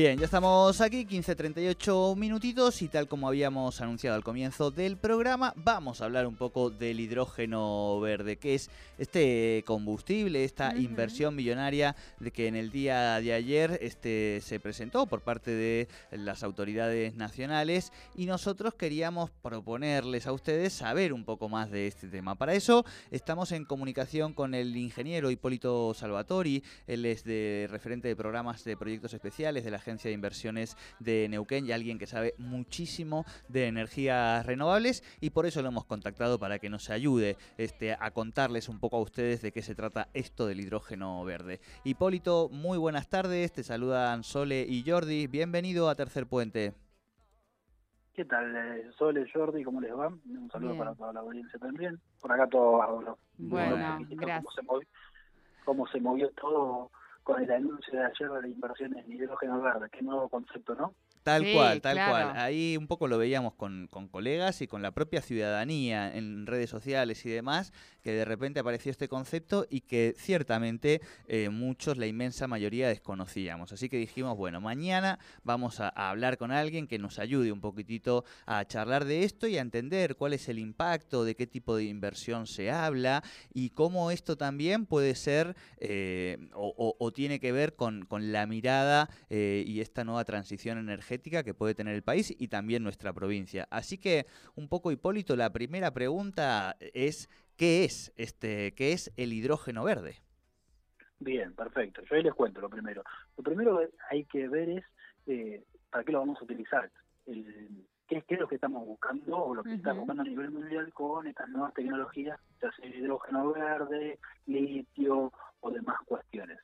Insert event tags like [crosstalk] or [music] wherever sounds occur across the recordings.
Bien, ya estamos aquí, 15.38 minutitos y tal como habíamos anunciado al comienzo del programa, vamos a hablar un poco del hidrógeno verde, que es este combustible, esta inversión millonaria de que en el día de ayer este, se presentó por parte de las autoridades nacionales y nosotros queríamos proponerles a ustedes saber un poco más de este tema. Para eso estamos en comunicación con el ingeniero Hipólito Salvatori, él es de referente de programas de proyectos especiales de la Agencia de Inversiones de Neuquén y alguien que sabe muchísimo de energías renovables y por eso lo hemos contactado para que nos ayude este, a contarles un poco a ustedes de qué se trata esto del hidrógeno verde. Hipólito, muy buenas tardes, te saludan Sole y Jordi, bienvenido a Tercer Puente. ¿Qué tal, eh, Sole, Jordi? ¿Cómo les va? Un saludo para toda la audiencia también. Por acá todo bárbaro. Bueno, gracias. Cómo se, movió, cómo se movió todo con el anuncio de ayer de las inversiones en hidrógeno verde. Qué nuevo concepto, ¿no? Tal cual, tal cual. Ahí un poco lo veíamos con, con, colegas y con la propia ciudadanía en redes sociales y demás, que de repente apareció este concepto y que ciertamente eh, muchos, la inmensa mayoría, desconocíamos. Así que dijimos, bueno, mañana vamos a, hablar con alguien que nos ayude un poquitito a charlar de esto y a entender cuál es el impacto, de qué tipo de inversión se habla y cómo esto también puede ser eh, o, tiene que ver con, con la mirada eh, y esta nueva transición energética que puede tener el país y también nuestra provincia. Así que, un poco Hipólito, la primera pregunta es, ¿qué es, este, qué es el hidrógeno verde? Bien, perfecto. Yo ahí les cuento lo primero. Lo primero que hay que ver es eh, para qué lo vamos a utilizar. qué, es lo que estamos buscando o lo que está buscando a nivel mundial con estas nuevas tecnologías, ya sea el hidrógeno verde, litio o demás cuestiones.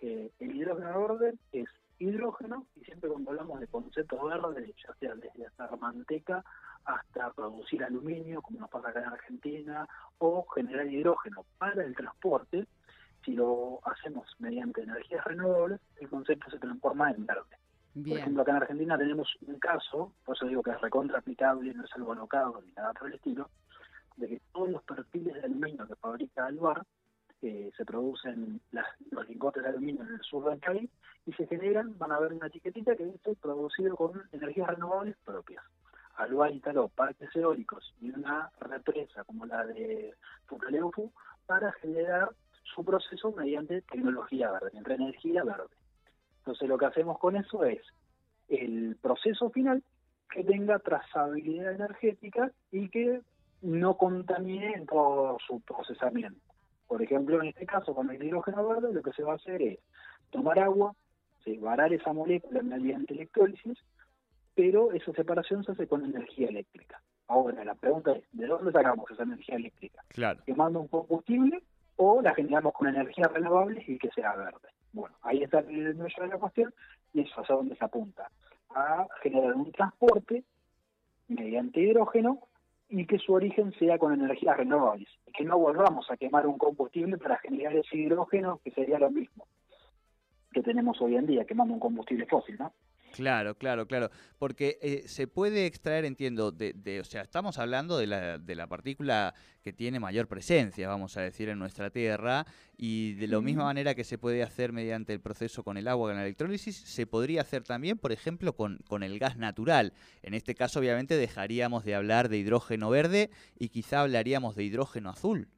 Eh, el hidrógeno verde es hidrógeno, y siempre cuando hablamos de conceptos verdes, ya sea desde hacer manteca hasta producir aluminio, como nos pasa acá en Argentina, o generar hidrógeno para el transporte, si lo hacemos mediante energías renovables, el concepto se transforma en verde. Por ejemplo, acá en Argentina tenemos un caso, por eso digo que es recontra aplicable, no es algo alocado ni nada por el estilo, de que todos los perfiles de aluminio que fabrica Alvar que se producen los lingotes de aluminio en el sur del país y se generan, van a ver una etiquetita que dice producido con energías renovables propias. Al instaló parques eólicos y una represa como la de Fucaleufu para generar su proceso mediante tecnología verde, entre energía verde. Entonces lo que hacemos con eso es el proceso final que tenga trazabilidad energética y que no contamine todo su procesamiento. Por ejemplo, en este caso, con el hidrógeno verde, lo que se va a hacer es tomar agua, separar esa molécula mediante electrólisis, pero esa separación se hace con energía eléctrica. Ahora, la pregunta es, ¿de dónde sacamos esa energía eléctrica? Claro. ¿Quemando un combustible o la generamos con energías renovables y que sea verde? Bueno, ahí está el medio de la cuestión y eso es a dónde se apunta. A generar un transporte mediante hidrógeno y que su origen sea con energías renovables, que no volvamos a quemar un combustible para generar ese hidrógeno, que sería lo mismo que tenemos hoy en día, quemando un combustible fósil, ¿no? Claro, claro, claro. Porque eh, se puede extraer, entiendo, de, de, o sea, estamos hablando de la, de la partícula que tiene mayor presencia, vamos a decir, en nuestra Tierra, y de la misma manera que se puede hacer mediante el proceso con el agua, con la electrólisis, se podría hacer también, por ejemplo, con, con el gas natural. En este caso, obviamente, dejaríamos de hablar de hidrógeno verde y quizá hablaríamos de hidrógeno azul.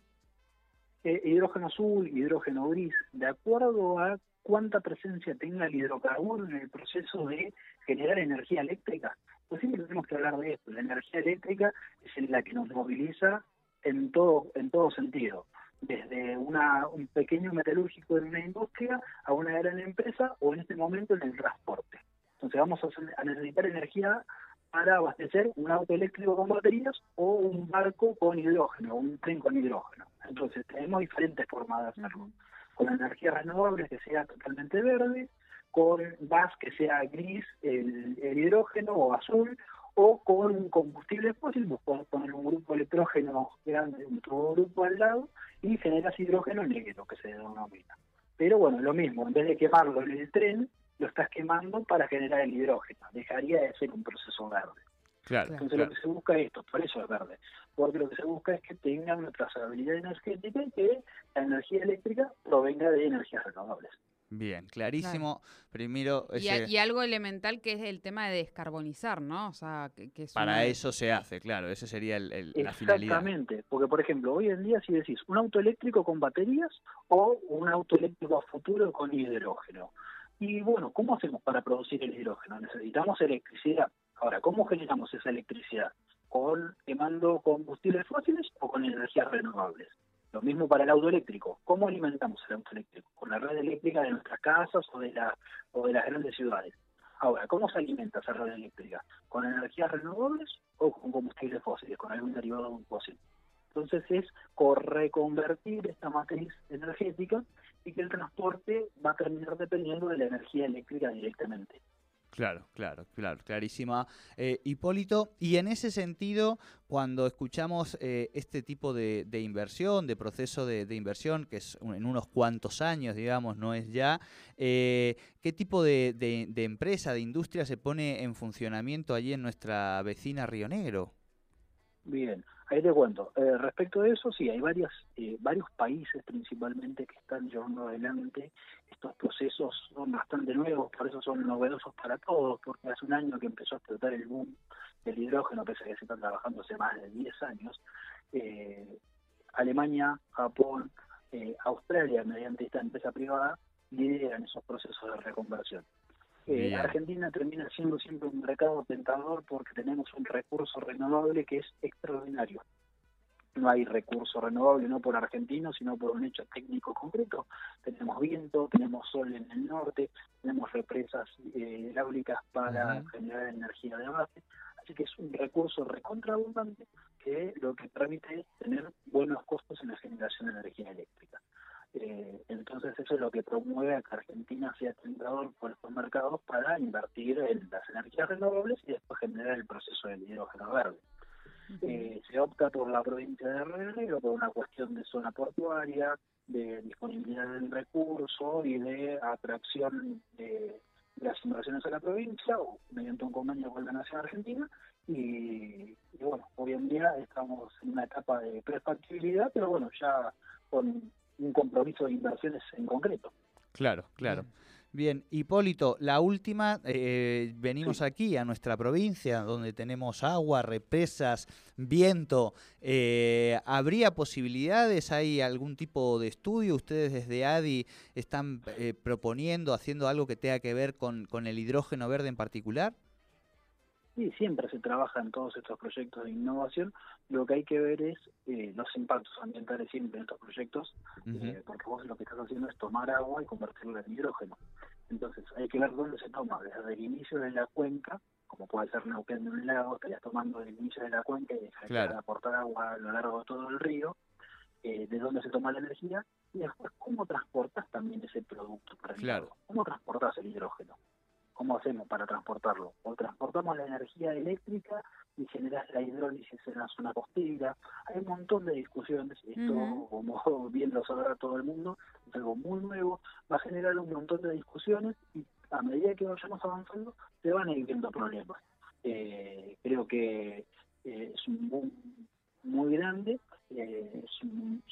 Eh, hidrógeno azul, hidrógeno gris, de acuerdo a cuánta presencia tenga el hidrocarburo en el proceso de generar energía eléctrica. Pues siempre tenemos que hablar de esto. La energía eléctrica es la que nos moviliza en todo, en todo sentido. Desde una, un pequeño metalúrgico en una industria a una gran empresa o en este momento en el transporte. Entonces vamos a necesitar energía para abastecer un auto eléctrico con baterías o un barco con hidrógeno, un tren con hidrógeno. Entonces tenemos diferentes formas de hacerlo con energía renovable que sea totalmente verde, con gas que sea gris, el, hidrógeno o azul, o con un combustible fósil, vos podés poner un grupo electrógeno grande, otro grupo al lado, y generas hidrógeno negro, que se denomina. Pero bueno, lo mismo, en vez de quemarlo en el tren, lo estás quemando para generar el hidrógeno. Dejaría de ser un proceso verde. Claro, Entonces lo que se busca es esto, por eso es verde, porque lo que se busca es que tenga una trazabilidad energética y que la energía eléctrica provenga de energías renovables. Bien, clarísimo. Primero, y, y, algo elemental que es el tema de descarbonizar, ¿no? O sea, que, es para eso se hace, claro, ese sería el, la finalidad. Exactamente, porque por ejemplo, hoy en día si decís un auto eléctrico con baterías o un auto eléctrico a futuro con hidrógeno. Y bueno, ¿cómo hacemos para producir el hidrógeno? Necesitamos electricidad. Ahora, ¿cómo generamos esa electricidad? ¿Con quemando combustibles fósiles o con energías renovables? Lo mismo para el auto eléctrico. ¿Cómo alimentamos el auto eléctrico? Con la red eléctrica de nuestras casas o de, las grandes ciudades. Ahora, ¿cómo se alimenta esa red eléctrica? ¿Con energías renovables o con combustibles fósiles, con algún derivado de un fósil? Entonces es reconvertir esta matriz energética y que el transporte va a terminar dependiendo de la energía eléctrica directamente. Claro, claro, claro, clarísima. Eh, Hipólito, y en ese sentido, cuando escuchamos eh, este tipo de, inversión, de proceso de, inversión, que es en unos cuantos años, digamos, no es ya, eh, ¿qué tipo de, de, empresa, de industria se pone en funcionamiento allí en nuestra vecina Río Negro? Bien, ahí te cuento. Eh, respecto de eso, sí, hay varias, eh, varios países principalmente que están llevando adelante estos procesos, son bastante nuevos, por eso son novedosos para todos, porque hace un año que empezó a explotar el boom del hidrógeno, pese a que se están trabajando hace más de 10 años. Eh, Alemania, Japón, Australia, mediante esta empresa privada, lideran esos procesos de reconversión. Eh, Argentina termina siendo siempre un mercado tentador porque tenemos un recurso renovable que es extraordinario. No hay recurso renovable no por argentino, sino por un hecho técnico concreto. Tenemos viento, tenemos sol en el norte, tenemos represas eh, hidráulicas para generar energía de base. Así que es un recurso recontraabundante que lo que permite es tener buenos costos en la generación de energía eléctrica. Eh, entonces eso es lo que promueve a que Argentina sea tentador por estos mercados para invertir en las energías renovables y después generar el proceso del hidrógeno verde. Eh, se opta por la provincia de Río por una cuestión de zona portuaria, de disponibilidad del recurso y de atracción de, las inversiones a la provincia o mediante un convenio con la Nación Argentina y, y, bueno, hoy en día estamos en una etapa de prefactibilidad, pero bueno, ya con un compromiso de inversiones en concreto. Claro, claro. Bien, Hipólito, la última, eh, venimos aquí a nuestra provincia donde tenemos agua, represas, viento. Eh, ¿Habría posibilidades? ¿Hay algún tipo de estudio? ¿Ustedes desde ADI están eh, proponiendo, haciendo algo que tenga que ver con, con el hidrógeno verde en particular? Sí, siempre se trabaja en todos estos proyectos de innovación. Lo que hay que ver es eh, los impactos ambientales siempre en estos proyectos, eh, porque vos lo que estás haciendo es tomar agua y convertirlo en hidrógeno. Entonces hay que ver dónde se toma, desde el inicio de la cuenca, como puede ser Neuquén de un lago, estarías tomando el inicio de la cuenca y dejar de aportar agua a lo largo de todo el río, eh, de dónde se toma la energía, y después cómo transportas también ese producto para claro. ¿Cómo transportas el hidrógeno? ¿Cómo hacemos para transportarlo? O transportamos la energía eléctrica y generas la hidrólisis en la zona costera. Hay un montón de discusiones. Esto, como [laughs] bien lo sabrá todo el mundo, es algo muy nuevo. Va a generar un montón de discusiones y a medida que vayamos avanzando, se van a ir viendo problemas. Eh, creo que eh, es un boom muy grande eh, son,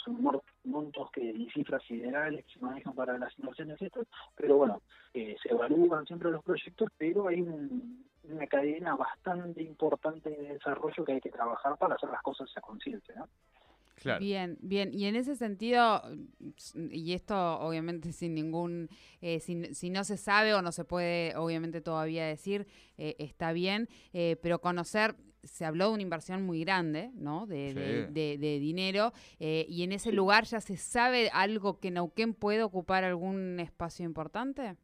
montos que y cifras federales que se manejan para las inversiones estas, pero bueno, eh, se evalúan siempre los proyectos, pero hay una cadena bastante importante de desarrollo que hay que trabajar para hacer las cosas a conciencia, ¿no? Bien, bien. Y en ese sentido, y esto obviamente sin ningún, eh, si, no se sabe o no se puede obviamente todavía decir, eh, está bien, eh, pero conocer, se habló de una inversión muy grande, ¿no? De, de, dinero, y en ese lugar ya se sabe algo que Neuquén puede ocupar algún espacio importante.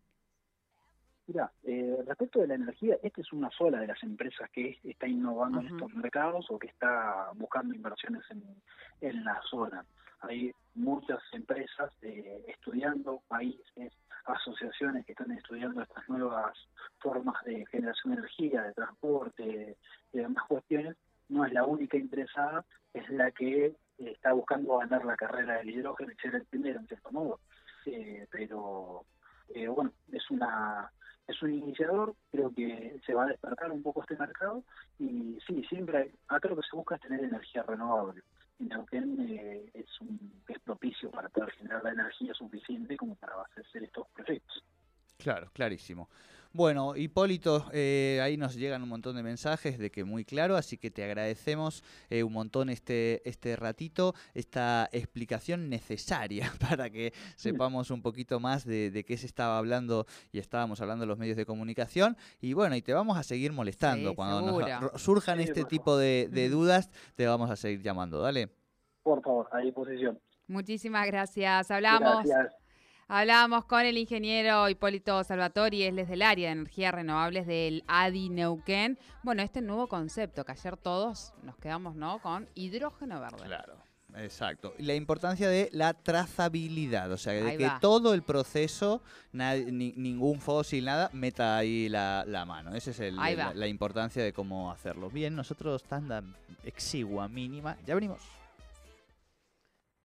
Mira, eh, respecto de la energía, esta es una sola de las empresas que está innovando en estos mercados o que está buscando inversiones en, en la zona. Hay muchas empresas eh, estudiando, países, asociaciones que están estudiando estas nuevas formas de generación de energía, de transporte, y demás cuestiones, no es la única interesada, es la que está buscando ganar la carrera del hidrógeno y ser el primero, en cierto modo. Eh, pero eh, bueno, es una es un iniciador, creo que se va a despertar un poco este mercado y sí, siempre, acá lo que se busca es tener energía renovable. Y Neuquén eh, es, un, es propicio para poder generar la energía suficiente como para hacer estos proyectos. Claro, clarísimo. Bueno, Hipólito, eh, ahí nos llegan un montón de mensajes de que muy claro, así que te agradecemos eh, un montón este, este ratito, esta explicación necesaria [laughs] para que sepamos un poquito más de, qué se estaba hablando y estábamos hablando los medios de comunicación. Y bueno, y te vamos a seguir molestando cuando surjan este tipo de, de dudas, te vamos a seguir llamando. Dale. Por favor, a disposición. Muchísimas gracias. Hablamos. Gracias. Hablábamos con el ingeniero Hipólito Salvatori, él es del área de energías renovables del ADI Neuquén. Bueno, este nuevo concepto que ayer todos nos quedamos ¿no? con hidrógeno verde. Claro. Exacto. Y la importancia de la trazabilidad, o sea, de que todo el proceso, ningún fósil, nada, meta ahí la, mano. Esa es la, la, importancia de cómo hacerlo. Bien, nosotros tanda exigua, mínima. Ya venimos.